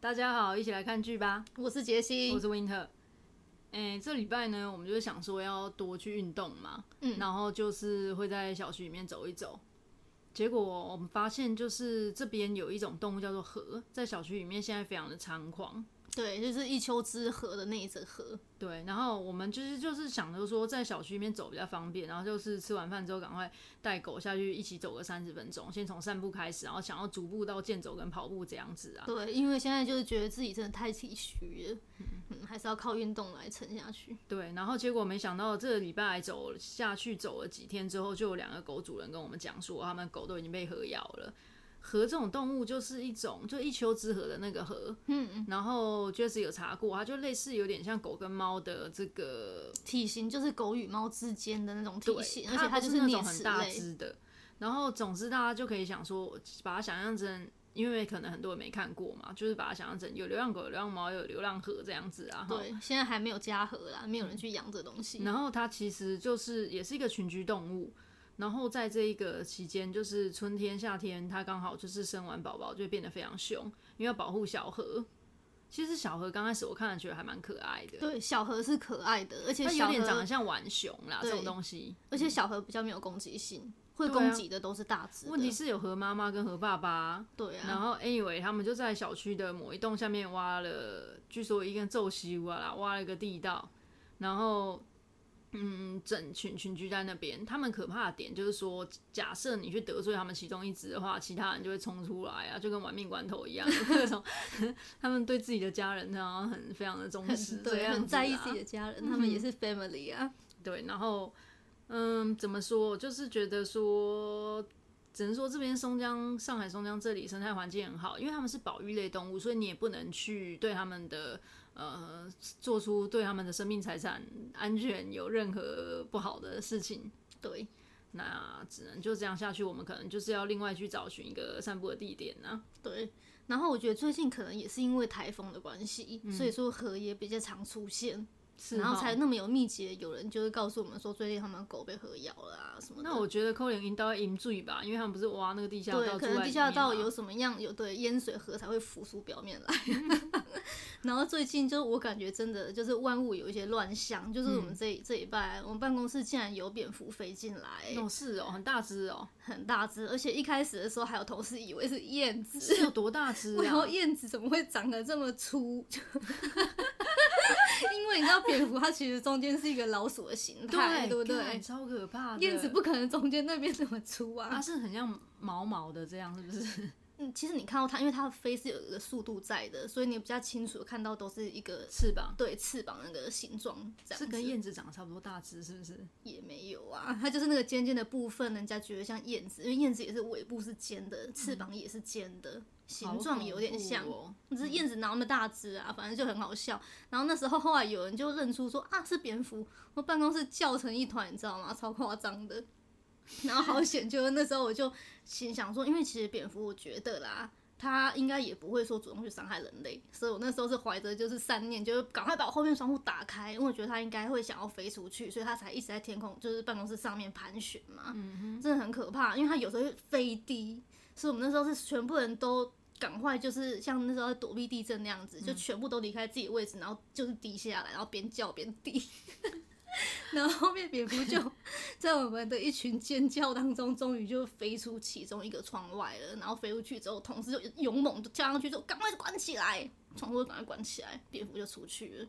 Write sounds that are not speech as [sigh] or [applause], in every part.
大家好，一起来看剧吧。我是杰西，我是 Winter。哎、欸，这礼拜呢，我们就是想说要多去运动嘛，嗯，然后就是会在小区里面走一走。结果我们发现，就是这边有一种动物叫做河，在小区里面现在非常的猖狂。对，就是一丘之貉的那一只河。对，然后我们就是就是想着说，在小区里面走比较方便，然后就是吃完饭之后赶快带狗下去一起走个三十分钟，先从散步开始，然后想要逐步到健走跟跑步这样子啊。对，因为现在就是觉得自己真的太体虚了，嗯，嗯，还是要靠运动来撑下去。对，然后结果没想到这个礼拜走下去走了几天之后，就有两个狗主人跟我们讲说，他们狗都已经被河咬了。河这种动物就是一种，就一丘之貉的那个河，嗯，然后就是有查过，它就类似有点像狗跟猫的这个体型，就是狗与猫之间的那种体型，而且它就是那种很大只的。然后总之大家就可以想说，把它想象成，因为可能很多人没看过嘛，就是把它想象成有流浪狗、有流浪猫、有流浪河这样子啊。对，现在还没有家河啦，没有人去养这东西。然后它其实就是也是一个群居动物。然后在这一个期间，就是春天、夏天，它刚好就是生完宝宝就会变得非常凶，因为要保护小河。其实小河刚开始我看了觉得还蛮可爱的，对，小河是可爱的，而且它有点长得像玩熊啦这种东西。而且小河比较没有攻击性，会攻击的都是大只。问题是有河妈妈跟河爸爸，对啊。然后 anyway 他们就在小区的某一栋下面挖了，据说一根皱西屋啦，挖了一个地道，然后。嗯，整群群居在那边，他们可怕的点就是说，假设你去得罪他们其中一只的话，其他人就会冲出来啊，就跟玩命关头一样，[laughs] 各种他们对自己的家人然后很非常的忠实，对，很在意自己的家人，他们也是 family 啊。[laughs] 对，然后嗯，怎么说，就是觉得说，只能说这边松江、上海松江这里生态环境很好，因为他们是保育类动物，所以你也不能去对他们的。呃，做出对他们的生命财产安全有任何不好的事情，对，那只能就这样下去。我们可能就是要另外去找寻一个散步的地点呢、啊。对，然后我觉得最近可能也是因为台风的关系、嗯，所以说河也比较常出现。然后才那么有密集的，有人就会告诉我们说，最近他们狗被河咬了啊什么的。那我觉得可能应该引注意吧，因为他们不是挖那个地下道，对，可能地下道有什么样有对淹水河才会浮出表面来。[laughs] 然后最近就我感觉真的就是万物有一些乱象，就是我们这、嗯、这一拜，我们办公室竟然有蝙蝠飞进来。哦，是哦，很大只哦，很大只，而且一开始的时候还有同事以为是燕子，是有多大只啊？[laughs] 然后燕子怎么会长得这么粗？[laughs] 因为你知道蝙蝠它其实中间是一个老鼠的形态，对不对？超可怕的。燕子不可能中间那边这么粗啊！它是很像毛毛的这样，是不是？嗯，其实你看到它，因为它飞是有一个速度在的，所以你比较清楚看到都是一个翅膀，对，翅膀那个形状这样，是跟燕子长得差不多大只，是不是？也没有啊，它就是那个尖尖的部分，人家觉得像燕子，因为燕子也是尾部是尖的，翅膀也是尖的。嗯形状有点像，只是燕子哪那么大只啊、嗯，反正就很好笑。然后那时候后来有人就认出说啊是蝙蝠，我办公室叫成一团，你知道吗？超夸张的。然后好险，就是那时候我就心想说，因为其实蝙蝠我觉得啦，它应该也不会说主动去伤害人类，所以我那时候是怀着就是善念，就是赶快把我后面窗户打开，因为我觉得它应该会想要飞出去，所以它才一直在天空就是办公室上面盘旋嘛。嗯哼，真的很可怕，因为它有时候会飞低，所以我们那时候是全部人都。赶快就是像那时候躲避地震那样子，就全部都离开自己的位置，然后就是低下来，然后边叫边滴，[laughs] [laughs] 然后后面蝙蝠就在我们的一群尖叫当中，终于就飞出其中一个窗外了。然后飞出去之后，同事就勇猛的跳上去，就赶快关起来，窗户赶快关起来，蝙蝠就出去了。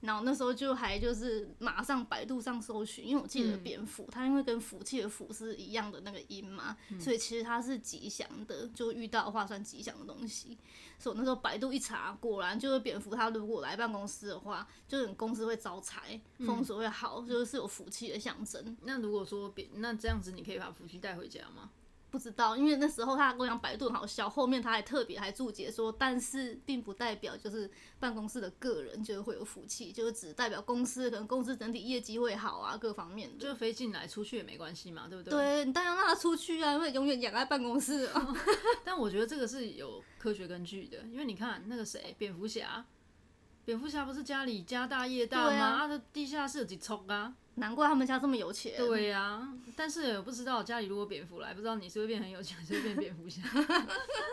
然后那时候就还就是马上百度上搜寻，因为我记得蝙蝠、嗯、它因为跟福气的福是一样的那个音嘛、嗯，所以其实它是吉祥的，就遇到的话算吉祥的东西。所以我那时候百度一查，果然就是蝙蝠，它如果来办公室的话，就是公司会招财，风水会好，就是有福气的象征、嗯。那如果说蝙，那这样子你可以把福气带回家吗？不知道，因为那时候他跟我讲百度很好笑，后面他还特别还注解说，但是并不代表就是办公室的个人就会有福气，就是只代表公司可能公司整体业绩会好啊，各方面的。就飞进来出去也没关系嘛，对不对？对，你当然要让他出去啊，因为永远养在办公室啊。[laughs] 但我觉得这个是有科学根据的，因为你看那个谁，蝙蝠侠，蝙蝠侠不是家里家大业大吗？他的、啊、地下室有几重啊？难怪他们家这么有钱。对呀、啊，但是我不知道家里如果蝙蝠来，不知道你是会变很有钱，还是会变蝙蝠侠。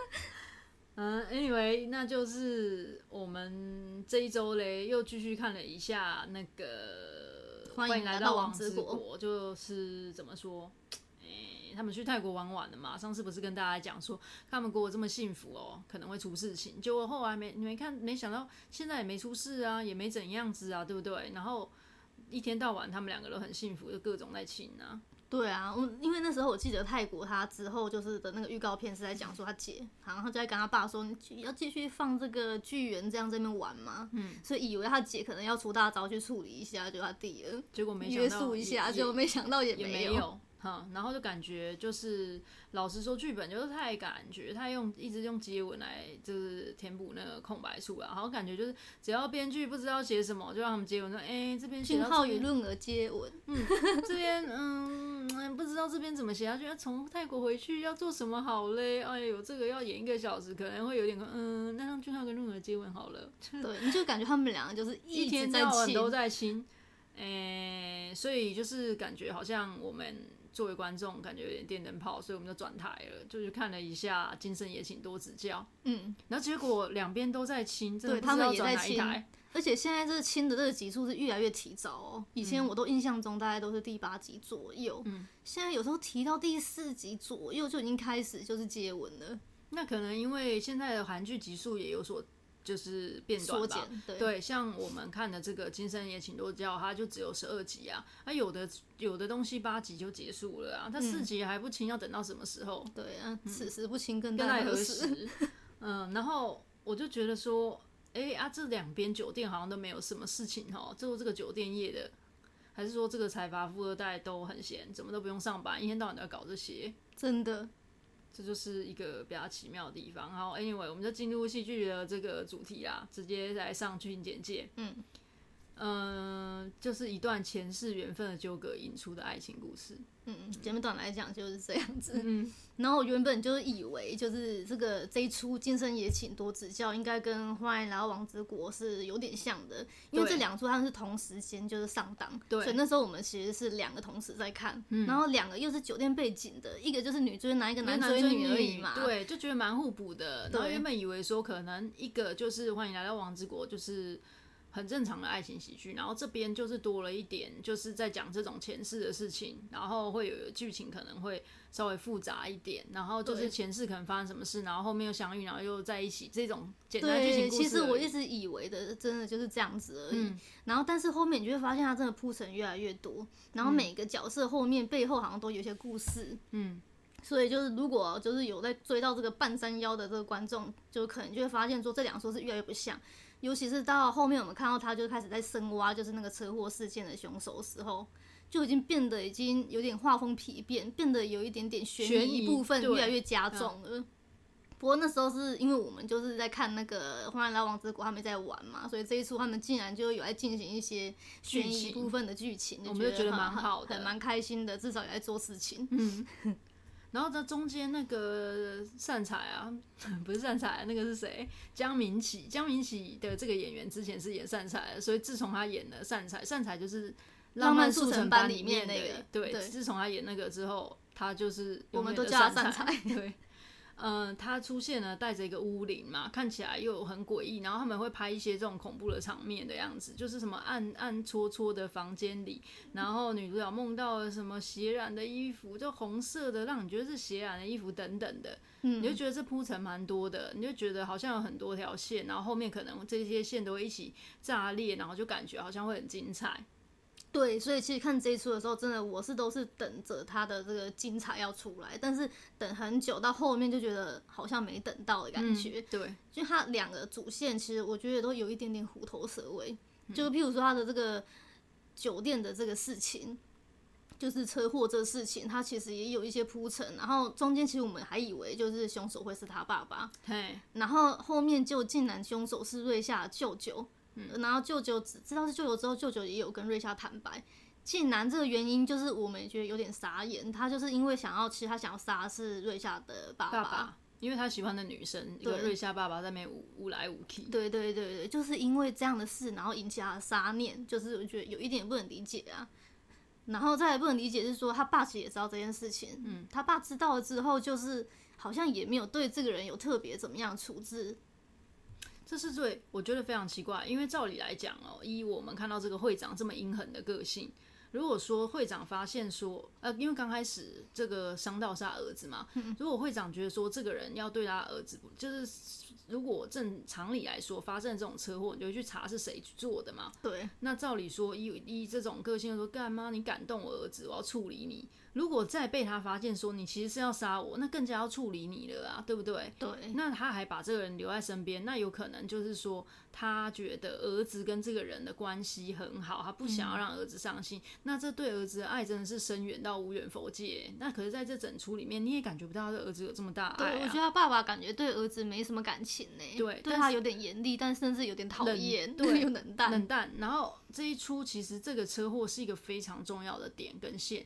[laughs] 嗯，Anyway，那就是我们这一周嘞，又继续看了一下那个欢迎来到王之国，就是怎么说？他们去泰国玩玩了嘛？上次不是跟大家讲说他们过得这么幸福哦，可能会出事情。结果后来没你没看，没想到现在也没出事啊，也没怎样子啊，对不对？然后一天到晚他们两个都很幸福，就各种在亲啊。对啊，我因为那时候我记得泰国他之后就是的那个预告片是在讲说他姐，然后就在跟他爸说，你要继续放这个巨猿这样在那边玩嘛？嗯，所以以为他姐可能要出大招去处理一下，就他弟了，结果没约束一下，结果没想到也没有。嗯，然后就感觉就是，老实说，剧本就是太感觉他用一直用接吻来就是填补那个空白处啊，然后感觉就是只要编剧不知道写什么，就让他们接吻说，哎，这边信号与润儿接吻，嗯，这边嗯不知道这边怎么写，他觉得从泰国回去要做什么好嘞？哎呦，这个要演一个小时，可能会有点嗯，那让俊浩跟润儿接吻好了，对，你就感觉他们两个就是一天到晚都在亲，哎，所以就是感觉好像我们。作为观众，感觉有点电灯泡，所以我们就转台了，就去看了一下《今生也请多指教》。嗯，然后结果两边都在亲，对他们也在亲，而且现在这个亲的这个集数是越来越提早哦。以前我都印象中大概都是第八集左右，嗯，现在有时候提到第四集左右就已经开始就是接吻了。那可能因为现在的韩剧集数也有所。就是变短吧，对，对，像我们看的这个《今生也请多指教》，它就只有十二集啊，啊，有的有的东西八集就结束了啊，它四集还不清，要等到什么时候？对啊，此时不清更待何时？[laughs] 嗯，然后我就觉得说，哎、欸、啊，这两边酒店好像都没有什么事情哦，就这个酒店业的，还是说这个财阀富二代都很闲，怎么都不用上班，一天到晚都要搞这些，真的。这就是一个比较奇妙的地方。然后，Anyway，我们就进入戏剧的这个主题啦，直接来上剧情简介。嗯。嗯、呃，就是一段前世缘分的纠葛引出的爱情故事。嗯，简短来讲就是这样子。嗯，[laughs] 然后我原本就是以为，就是这个这一出《今生也请多指教》应该跟《欢迎来到王之国》是有点像的，因为这两出他们是同时间就是上档，对，所以那时候我们其实是两个同时在看。嗯，然后两个又是酒店背景的，一个就是女追男，一个男追女而已嘛。对，就觉得蛮互补的。然后原本以为说可能一个就是《欢迎来到王之国》就是。很正常的爱情喜剧，然后这边就是多了一点，就是在讲这种前世的事情，然后会有剧情可能会稍微复杂一点，然后就是前世可能发生什么事，然后后面又相遇，然后又在一起，这种简单剧情故事。其实我一直以为的，真的就是这样子而已。嗯、然后，但是后面你就会发现，它真的铺陈越来越多，然后每个角色后面背后好像都有一些故事。嗯，所以就是如果就是有在追到这个半山腰的这个观众，就可能就会发现说，这两说是越来越不像。尤其是到后面，我们看到他就开始在深挖，就是那个车祸事件的凶手的时候，就已经变得已经有点画风疲变，变得有一点点悬疑部分越来越加重了。不过那时候是因为我们就是在看那个《欢迎来到王之国》，他们在玩嘛，所以这一出他们竟然就有在进行一些悬疑部分的剧情，我们就觉得蛮好的，蛮开心的，至少也在做事情。嗯。然后在中间那个善财啊，不是善财啊，那个是谁？江明启，江明启的这个演员之前是演善财，所以自从他演了善财，善财就是《浪漫速成班》里面那个，对，对自从他演那个之后，他就是我们都叫他善财，对。嗯、呃，他出现了，带着一个巫灵嘛，看起来又很诡异。然后他们会拍一些这种恐怖的场面的样子，就是什么暗暗戳戳的房间里，然后女主角梦到了什么血染的衣服，就红色的，让你觉得是血染的衣服等等的。嗯，你就觉得这铺陈蛮多的，你就觉得好像有很多条线，然后后面可能这些线都会一起炸裂，然后就感觉好像会很精彩。对，所以其实看这一出的时候，真的我是都是等着他的这个精彩要出来，但是等很久到后面就觉得好像没等到的感觉。嗯、对，就他两个主线其实我觉得都有一点点虎头蛇尾，就譬如说他的这个酒店的这个事情，就是车祸这个事情，他其实也有一些铺陈，然后中间其实我们还以为就是凶手会是他爸爸，对，然后后面就竟然凶手是瑞夏的舅舅。嗯、然后舅舅只知道是舅舅之后，舅舅也有跟瑞夏坦白，竟然这个原因就是我们也觉得有点傻眼，他就是因为想要，其实他想要杀的是瑞夏的爸爸，爸爸，因为他喜欢的女生，一个瑞夏爸爸在那边舞舞来舞去，对对对对，就是因为这样的事，然后引起他的杀念，就是我觉得有一点不能理解啊。然后再也不能理解是说他爸其实也知道这件事情，嗯，他爸知道了之后就是好像也没有对这个人有特别怎么样处置。这是最我觉得非常奇怪，因为照理来讲哦，依我们看到这个会长这么阴狠的个性，如果说会长发现说，呃，因为刚开始这个伤到是他儿子嘛，如果会长觉得说这个人要对他儿子，就是如果正常理来说发生这种车祸，你就会去查是谁做的嘛？对。那照理说，以以这种个性说，干妈你敢动我儿子，我要处理你。如果再被他发现说你其实是要杀我，那更加要处理你了啊，对不对？对。那他还把这个人留在身边，那有可能就是说他觉得儿子跟这个人的关系很好，他不想要让儿子伤心。嗯、那这对儿子的爱真的是深远到无远佛界。那可是在这整出里面，你也感觉不到他的儿子有这么大爱、啊。对，我觉得他爸爸感觉对儿子没什么感情呢。对，对他有点严厉，但甚至有点讨厌，对，[laughs] 又冷淡。冷淡。然后这一出其实这个车祸是一个非常重要的点跟线。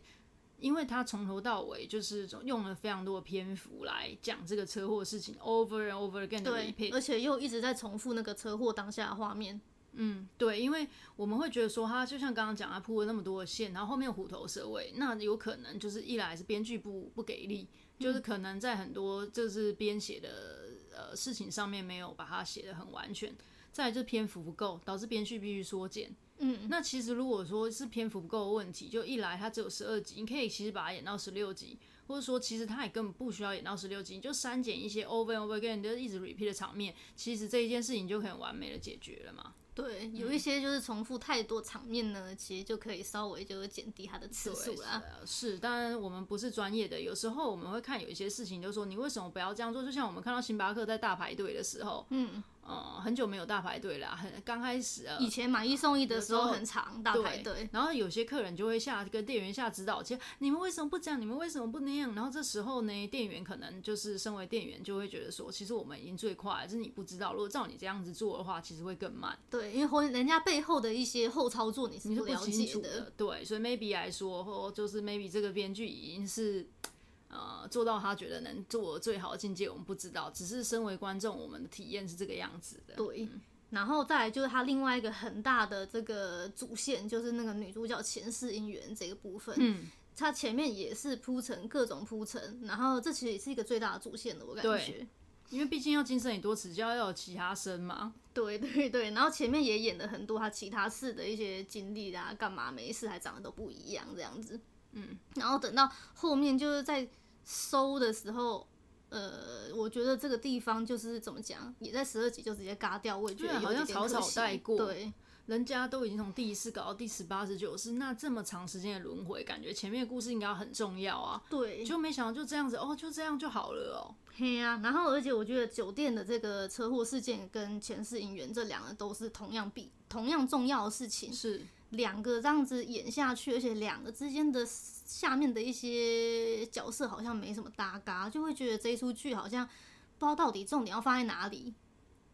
因为他从头到尾就是用了非常多的篇幅来讲这个车祸事情，over and over again 的 repeat，而且又一直在重复那个车祸当下的画面。嗯，对，因为我们会觉得说他就像刚刚讲，他铺了那么多的线，然后后面虎头蛇尾，那有可能就是一来是编剧不不给力，就是可能在很多就是编写的呃事情上面没有把它写的很完全，再来就篇幅不够，导致编剧必须缩减。嗯，那其实如果说是篇幅不够的问题，就一来它只有十二集，你可以其实把它演到十六集，或者说其实它也根本不需要演到十六集，你就删减一些 over and over again 就一直 repeat 的场面，其实这一件事情就可以完美的解决了嘛。对，有一些就是重复太多场面呢，嗯、其实就可以稍微就是减低它的次数啦。是，当然我们不是专业的，有时候我们会看有一些事情，就说你为什么不要这样做？就像我们看到星巴克在大排队的时候，嗯。嗯，很久没有大排队了，很刚开始啊。以前买一送一的时候很长，大排队。然后有些客人就会下跟店员下指导棋，你们为什么不这样？你们为什么不那样？然后这时候呢，店员可能就是身为店员就会觉得说，其实我们已经最快，就是你不知道，如果照你这样子做的话，其实会更慢。对，因为后人家背后的一些后操作你是不了解的。你是不清楚的。对，所以 maybe 来说，或就是 maybe 这个编剧已经是。呃，做到他觉得能做最好的境界，我们不知道。只是身为观众，我们的体验是这个样子的。对，嗯、然后再来就是他另外一个很大的这个主线，就是那个女主角前世姻缘这个部分。嗯，他前面也是铺陈各种铺陈，然后这其实也是一个最大的主线的，我感觉。对，因为毕竟要今生很多此，就要有其他生嘛。对 [laughs] 对对，然后前面也演了很多他其他事的一些经历啊，干嘛没事还长得都不一样这样子。嗯，然后等到后面就是在收的时候，呃，我觉得这个地方就是怎么讲，也在十二集就直接嘎掉，我也觉得好像草草带过。对，人家都已经从第一次搞到第十八、十九次，那这么长时间的轮回，感觉前面的故事应该很重要啊。对，就没想到就这样子哦，就这样就好了哦。嘿呀、啊，然后而且我觉得酒店的这个车祸事件跟前世姻缘这两个都是同样比同样重要的事情。是。两个这样子演下去，而且两个之间的下面的一些角色好像没什么搭嘎，就会觉得这一出剧好像不知道到底重点要放在哪里。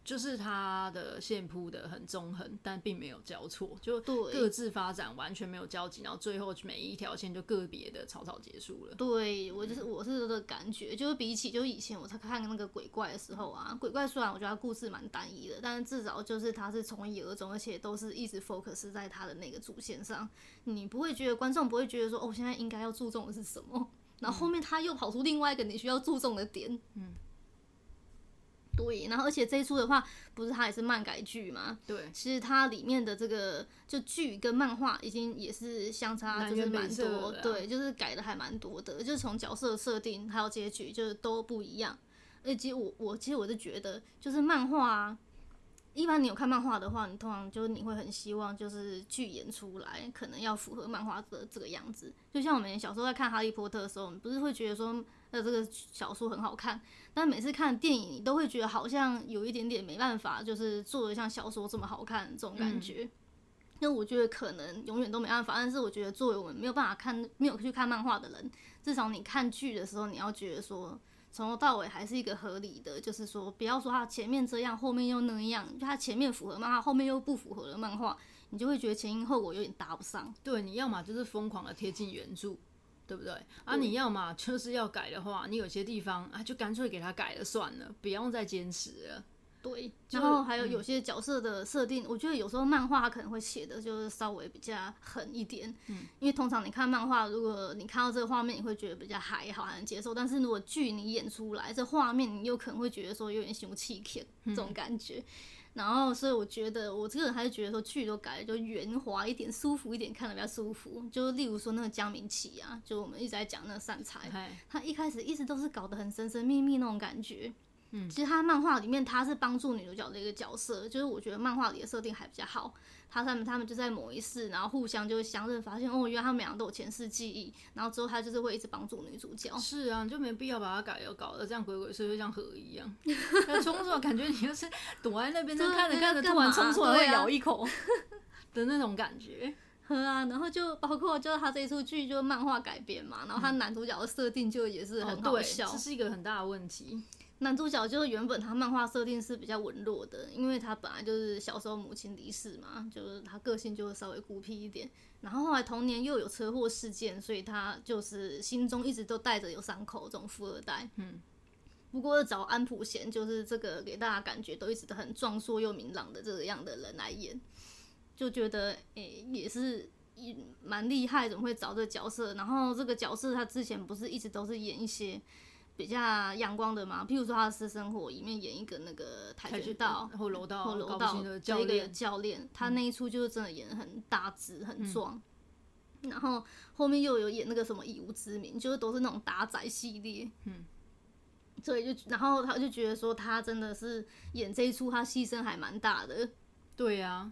就是它的线铺的很中横，但并没有交错，就各自发展完全没有交集，然后最后每一条线就个别的草草结束了。对，我就是我是这个感觉，就是比起就是以前我才看那个鬼怪的时候啊，鬼怪虽然我觉得它故事蛮单一的，但是至少就是它是从一而终，而且都是一直 focus 在它的那个主线上，你不会觉得观众不会觉得说哦，现在应该要注重的是什么，然后后面他又跑出另外一个你需要注重的点，嗯。对，然后而且这一出的话，不是它也是漫改剧嘛？对，其实它里面的这个就剧跟漫画已经也是相差就是蛮多，对，就是改的还蛮多的，就是从角色设定还有结局就是都不一样。而且我我其实我是觉得，就是漫画啊。一般你有看漫画的话，你通常就是你会很希望就是剧演出来可能要符合漫画的这个样子。就像我们小时候在看《哈利波特》的时候，我们不是会觉得说呃这个小说很好看，但每次看电影你都会觉得好像有一点点没办法，就是做的像小说这么好看这种感觉。那、嗯、我觉得可能永远都没办法，但是我觉得作为我们没有办法看没有去看漫画的人，至少你看剧的时候你要觉得说。从头到尾还是一个合理的，就是说，不要说他前面这样，后面又那样，就他前面符合漫画，后面又不符合的漫画，你就会觉得前因后果有点搭不上。对，你要么就是疯狂的贴近原著，对不对？啊，你要嘛就是要改的话，你有些地方啊，就干脆给他改了算了，不用再坚持了。对，然后还有有些角色的设定，嗯、我觉得有时候漫画可能会写的就是稍微比较狠一点。嗯，因为通常你看漫画，如果你看到这个画面，你会觉得比较还好，还能接受。但是如果剧你演出来，这画面你有可能会觉得说有点凶气片这种感觉。嗯、然后，所以我觉得我这个人还是觉得说剧都改了就圆滑一点，舒服一点，看得比较舒服。就例如说那个江明琪啊，就我们一直在讲那个善财，他一开始一直都是搞得很神神秘秘那种感觉。嗯，其实他漫画里面他是帮助女主角的一个角色，就是我觉得漫画里的设定还比较好。他他们他们就在某一世，然后互相就会相认，发现哦，原来他们两个都有前世记忆，然后之后他就是会一直帮助女主角。是啊，你就没必要把它改了，搞得这样鬼鬼祟祟，像河一样。冲出来感觉你就是躲在那边，就看着看着突然冲出来会咬一口 [laughs] 的那种感觉。呵啊，然后就包括就是他这一出剧就是漫画改编嘛，然后他男主角的设定就也是很好笑，哦、这是一个很大的问题。男主角就是原本他漫画设定是比较文弱的，因为他本来就是小时候母亲离世嘛，就是他个性就会稍微孤僻一点。然后后来童年又有车祸事件，所以他就是心中一直都带着有伤口这种富二代。嗯。不过找安普贤就是这个给大家感觉都一直都很壮硕又明朗的这个样的人来演，就觉得诶、欸、也是蛮厉害，怎么会找这个角色？然后这个角色他之前不是一直都是演一些。比较阳光的嘛，譬如说他的私生活里面演一个那个跆拳道或柔道或柔道的教练，教练他那一出就是真的演得很大只很壮，嗯、然后后面又有演那个什么以无之名，就是都是那种打仔系列，嗯，所以就然后他就觉得说他真的是演这一出他牺牲还蛮大的，对呀、啊，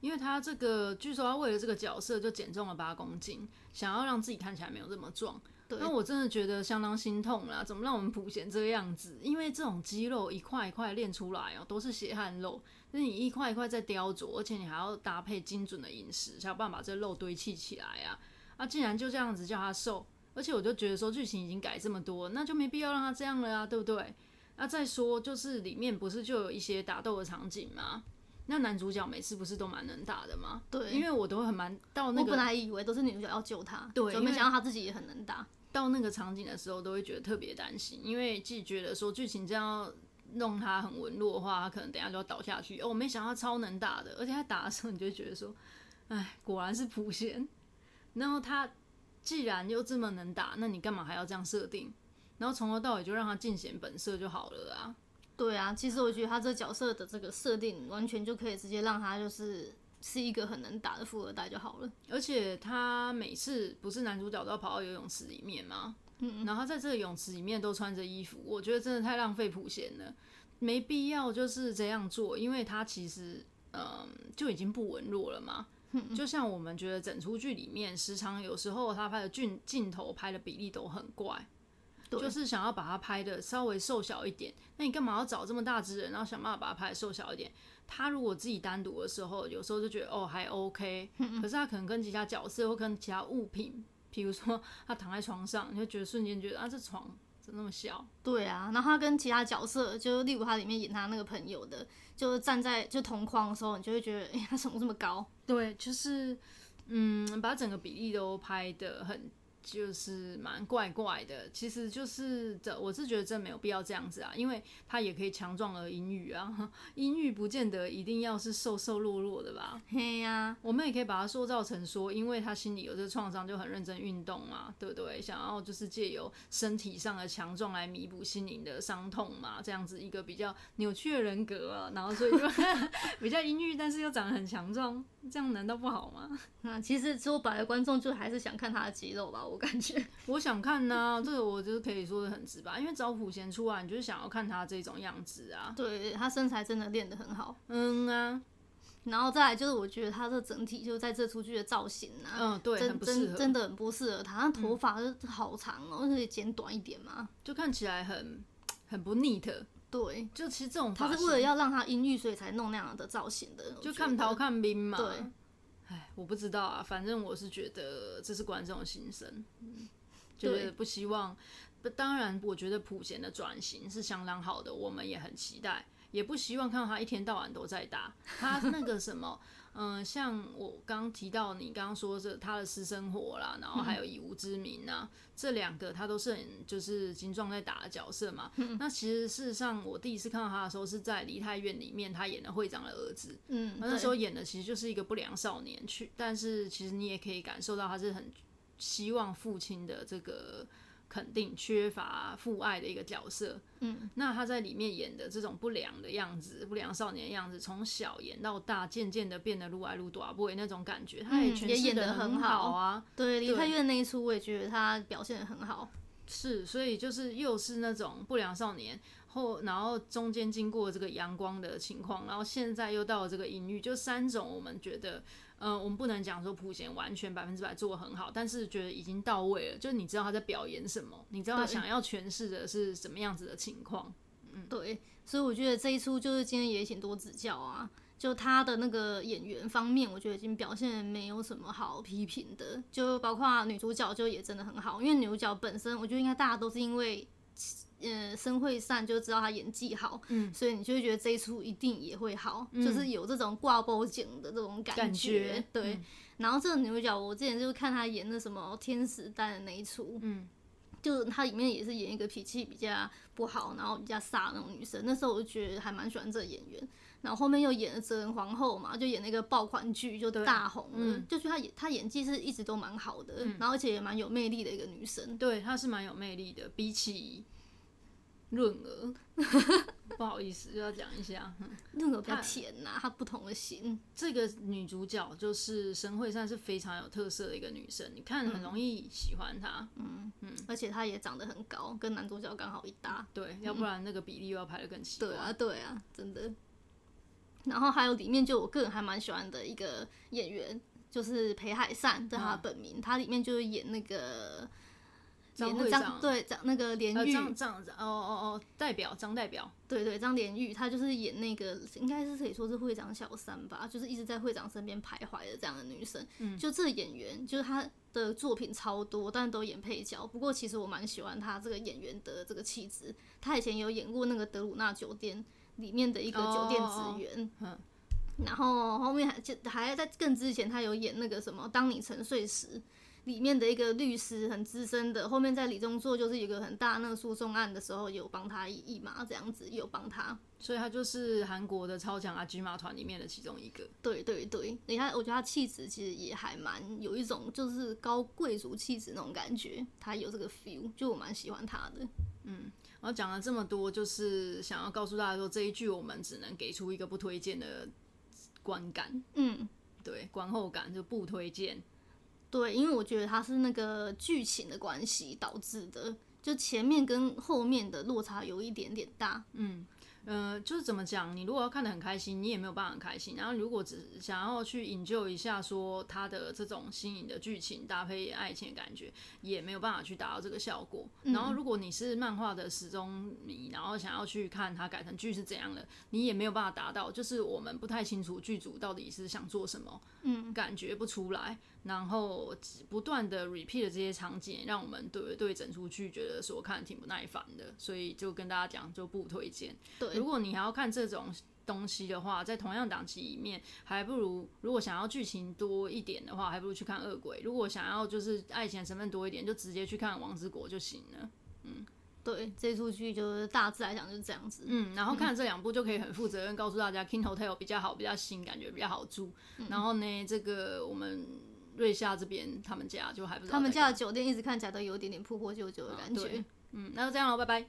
因为他这个据说他为了这个角色就减重了八公斤，想要让自己看起来没有这么壮。那我真的觉得相当心痛啦，怎么让我们普贤这个样子？因为这种肌肉一块一块练出来哦、都是血汗肉，那你一块一块在雕琢，而且你还要搭配精准的饮食，才有办法把这肉堆砌起来啊！啊，竟然就这样子叫他瘦，而且我就觉得说剧情已经改这么多，那就没必要让他这样了啊，对不对？那再说就是里面不是就有一些打斗的场景吗？那男主角每次不是都蛮能打的吗？对，因为我都会很蛮到那个，我本来以为都是女主角要救他，对，没想到他自己也很能打。到那个场景的时候，都会觉得特别担心，因为自己觉得说剧情这样弄他很文弱的话，他可能等下就要倒下去。哦，我没想到超能打的，而且他打的时候，你就觉得说，哎，果然是普贤。然后他既然又这么能打，那你干嘛还要这样设定？然后从头到尾就让他尽显本色就好了啊。对啊，其实我觉得他这个角色的这个设定，完全就可以直接让他就是。是一个很能打的富二代就好了，而且他每次不是男主角都要跑到游泳池里面吗？嗯，然后他在这个泳池里面都穿着衣服，我觉得真的太浪费普贤了，没必要就是这样做，因为他其实嗯就已经不文弱了嘛。嗯，就像我们觉得整出剧里面，时常有时候他拍的镜镜头拍的比例都很怪，对就是想要把它拍的稍微瘦小一点，那你干嘛要找这么大只人，然后想办法把它拍的瘦小一点？他如果自己单独的时候，有时候就觉得哦还 OK，可是他可能跟其他角色或跟其他物品，比如说他躺在床上，你就觉得瞬间觉得啊这床怎么那么小？对啊，然后他跟其他角色，就例如他里面演他那个朋友的，就是站在就同框的时候，你就会觉得哎、欸、他怎么这么高？对，就是嗯把整个比例都拍的很。就是蛮怪怪的，其实就是这，我是觉得真没有必要这样子啊，因为他也可以强壮而阴郁啊，[laughs] 阴郁不见得一定要是瘦瘦弱弱的吧？嘿呀、啊，我们也可以把它塑造成说，因为他心里有这个创伤，就很认真运动嘛，对不对？想要就是借由身体上的强壮来弥补心灵的伤痛嘛，这样子一个比较扭曲的人格啊，然后所以就 [laughs] 比较阴郁，但是又长得很强壮，这样难道不好吗？那 [laughs] 其实说白了，观众就还是想看他的肌肉吧。我感觉 [laughs] 我想看呢、啊，这个我就是可以说的很直白，因为找普贤出来，你就是想要看他这种样子啊。对，他身材真的练得很好。嗯啊，然后再来就是我觉得他这整体就在这出剧的造型啊，嗯对，真真真的很不适合他，他头发是好长哦、喔，可以剪短一点嘛，就看起来很很不 neat。对，就其实这种他是为了要让他阴郁，所以才弄那样的造型的，就看桃看兵嘛。对。哎，我不知道啊，反正我是觉得这是观众的心声，就是不希望。当然，我觉得普贤的转型是相当好的，我们也很期待。也不希望看到他一天到晚都在打他那个什么。嗯、呃，像我刚提到你刚刚说这他的私生活啦，然后还有以无之名啊，嗯、这两个他都是很就是精壮在打的角色嘛。嗯、那其实事实上，我第一次看到他的时候是在《梨泰院》里面，他演的会长的儿子。嗯，那时候演的其实就是一个不良少年去，但是其实你也可以感受到他是很希望父亲的这个。肯定缺乏父爱的一个角色，嗯，那他在里面演的这种不良的样子，不良少年的样子，从小演到大，渐渐的变得愈来愈大尾那种感觉，他也也演得很好啊。对，梨泰院那一出，我也觉得他表现的很好。是，所以就是又是那种不良少年后，然后中间经过这个阳光的情况，然后现在又到了这个阴郁，就三种我们觉得。嗯、呃，我们不能讲说普贤完全百分之百做得很好，但是觉得已经到位了。就是你知道他在表演什么，你知道他想要诠释的是什么样子的情况。嗯，对，所以我觉得这一出就是今天也请多指教啊。就他的那个演员方面，我觉得已经表现没有什么好批评的。就包括女主角，就也真的很好，因为女主角本身，我觉得应该大家都是因为。呃，申惠善就知道他演技好，嗯，所以你就会觉得这一出一定也会好，嗯、就是有这种挂包景的这种感觉，对。嗯、然后这个女主角，我之前就是看她演的什么天使蛋的那一出，嗯，就她里面也是演一个脾气比较不好，然后比较飒那种女生。那时候我就觉得还蛮喜欢这个演员。然后后面又演了《哲仁皇后》嘛，就演那个爆款剧就大红了，嗯、就觉得她演她演技是一直都蛮好的，嗯、然后而且也蛮有魅力的一个女生。对，她是蛮有魅力的，比起。润儿，[laughs] 不好意思，又要讲一下。润儿比较甜呐、啊，她不同的型。这个女主角就是神惠善，是非常有特色的一个女生，你看很容易喜欢她。嗯嗯，嗯而且她也长得很高，跟男主角刚好一搭。对，要不然那个比例又要排的更奇怪。对啊，对啊，真的。然后还有里面就我个人还蛮喜欢的一个演员，就是裴海善，对他本名，他、嗯、里面就是演那个。张会长对张那个连玉张张哦哦哦代表张代表对对张连玉他就是演那个应该是可以说是会长小三吧，就是一直在会长身边徘徊的这样的女生。嗯，就这演员就是她的作品超多，但都演配角。不过其实我蛮喜欢她这个演员的这个气质。她以前有演过那个德鲁纳酒店里面的一个酒店职员，嗯，然后后面还就还在更之前，她有演那个什么当你沉睡时。里面的一个律师很资深的，后面在李钟硕就是一个很大那个诉讼案的时候，有帮他一一马这样子，有帮他，所以他就是韩国的超强阿基马团里面的其中一个。对对对，你看，我觉得他气质其实也还蛮有一种就是高贵族气质那种感觉，他有这个 feel，就我蛮喜欢他的。嗯，然后讲了这么多，就是想要告诉大家说，这一句我们只能给出一个不推荐的观感。嗯，对，观后感就不推荐。对，因为我觉得它是那个剧情的关系导致的，就前面跟后面的落差有一点点大。嗯。呃，就是怎么讲，你如果要看得很开心，你也没有办法很开心。然后如果只想要去引咎一下，说它的这种新颖的剧情搭配爱情的感觉，也没有办法去达到这个效果。嗯、然后如果你是漫画的始终迷，然后想要去看它改成剧是怎样的，你也没有办法达到。就是我们不太清楚剧组到底是想做什么，嗯，感觉不出来。然后不断的 repeat 的这些场景，让我们对对整出剧觉得说看挺不耐烦的，所以就跟大家讲就不推荐。对。如果你还要看这种东西的话，在同样档期里面，还不如如果想要剧情多一点的话，还不如去看《恶鬼》。如果想要就是爱情成分多一点，就直接去看《王之国》就行了。嗯，对，这出剧就是大致来讲就是这样子。嗯，然后看了这两部就可以很负责任告诉大家，《King Hotel》比较好，比较新，感觉比较好住。嗯、然后呢，这个我们瑞夏这边他们家就还不知道，他们家的酒店一直看起来都有点点破破旧旧的感觉。嗯，那就这样了，拜拜。